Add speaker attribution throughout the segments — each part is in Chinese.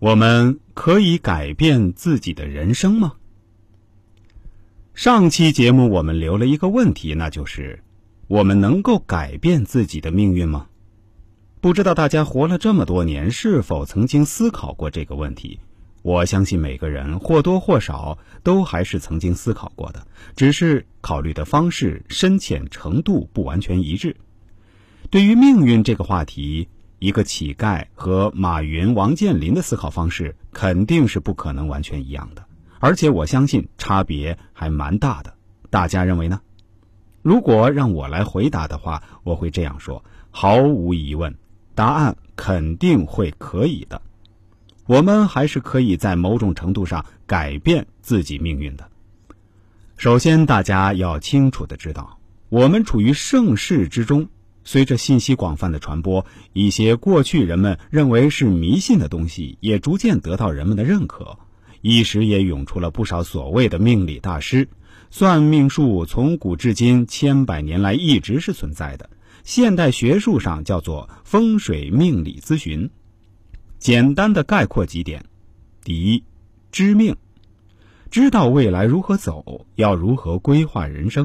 Speaker 1: 我们可以改变自己的人生吗？上期节目我们留了一个问题，那就是：我们能够改变自己的命运吗？不知道大家活了这么多年，是否曾经思考过这个问题？我相信每个人或多或少都还是曾经思考过的，只是考虑的方式、深浅程度不完全一致。对于命运这个话题，一个乞丐和马云、王健林的思考方式肯定是不可能完全一样的，而且我相信差别还蛮大的。大家认为呢？如果让我来回答的话，我会这样说：毫无疑问，答案肯定会可以的。我们还是可以在某种程度上改变自己命运的。首先，大家要清楚的知道，我们处于盛世之中。随着信息广泛的传播，一些过去人们认为是迷信的东西，也逐渐得到人们的认可。一时也涌出了不少所谓的命理大师。算命术从古至今千百年来一直是存在的，现代学术上叫做风水命理咨询。简单的概括几点：第一，知命，知道未来如何走，要如何规划人生；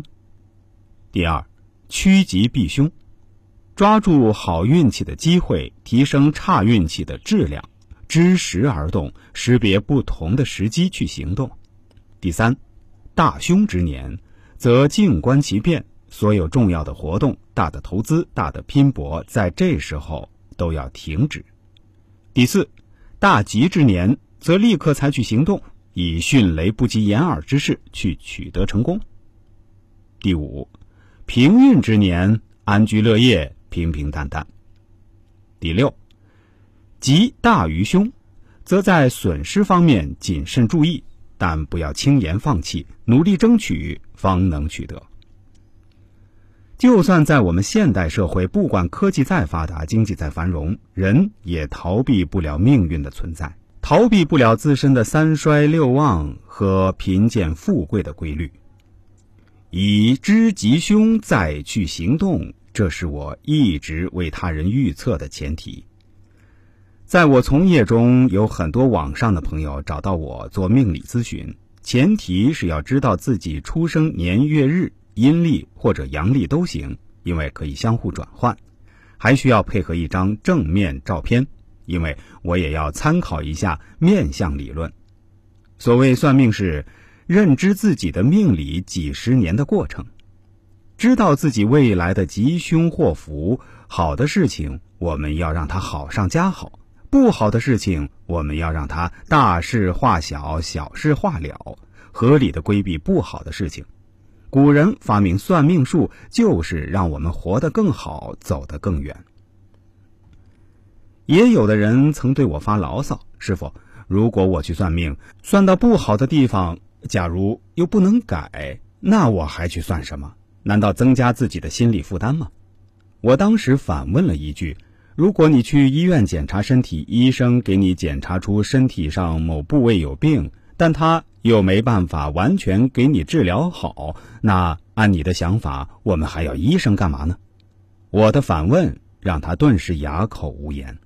Speaker 1: 第二，趋吉避凶。抓住好运气的机会，提升差运气的质量，知时而动，识别不同的时机去行动。第三，大凶之年，则静观其变，所有重要的活动、大的投资、大的拼搏，在这时候都要停止。第四，大吉之年，则立刻采取行动，以迅雷不及掩耳之势去取得成功。第五，平运之年，安居乐业。平平淡淡。第六，吉大于凶，则在损失方面谨慎注意，但不要轻言放弃，努力争取，方能取得。就算在我们现代社会，不管科技再发达，经济再繁荣，人也逃避不了命运的存在，逃避不了自身的三衰六旺和贫贱富贵的规律。以知吉凶，再去行动。这是我一直为他人预测的前提。在我从业中，有很多网上的朋友找到我做命理咨询，前提是要知道自己出生年月日、阴历或者阳历都行，因为可以相互转换，还需要配合一张正面照片，因为我也要参考一下面相理论。所谓算命是认知自己的命理几十年的过程。知道自己未来的吉凶祸福，好的事情我们要让它好上加好，不好的事情我们要让它大事化小，小事化了，合理的规避不好的事情。古人发明算命术，就是让我们活得更好，走得更远。也有的人曾对我发牢骚：“师傅，如果我去算命，算到不好的地方，假如又不能改，那我还去算什么？”难道增加自己的心理负担吗？我当时反问了一句：“如果你去医院检查身体，医生给你检查出身体上某部位有病，但他又没办法完全给你治疗好，那按你的想法，我们还要医生干嘛呢？”我的反问让他顿时哑口无言。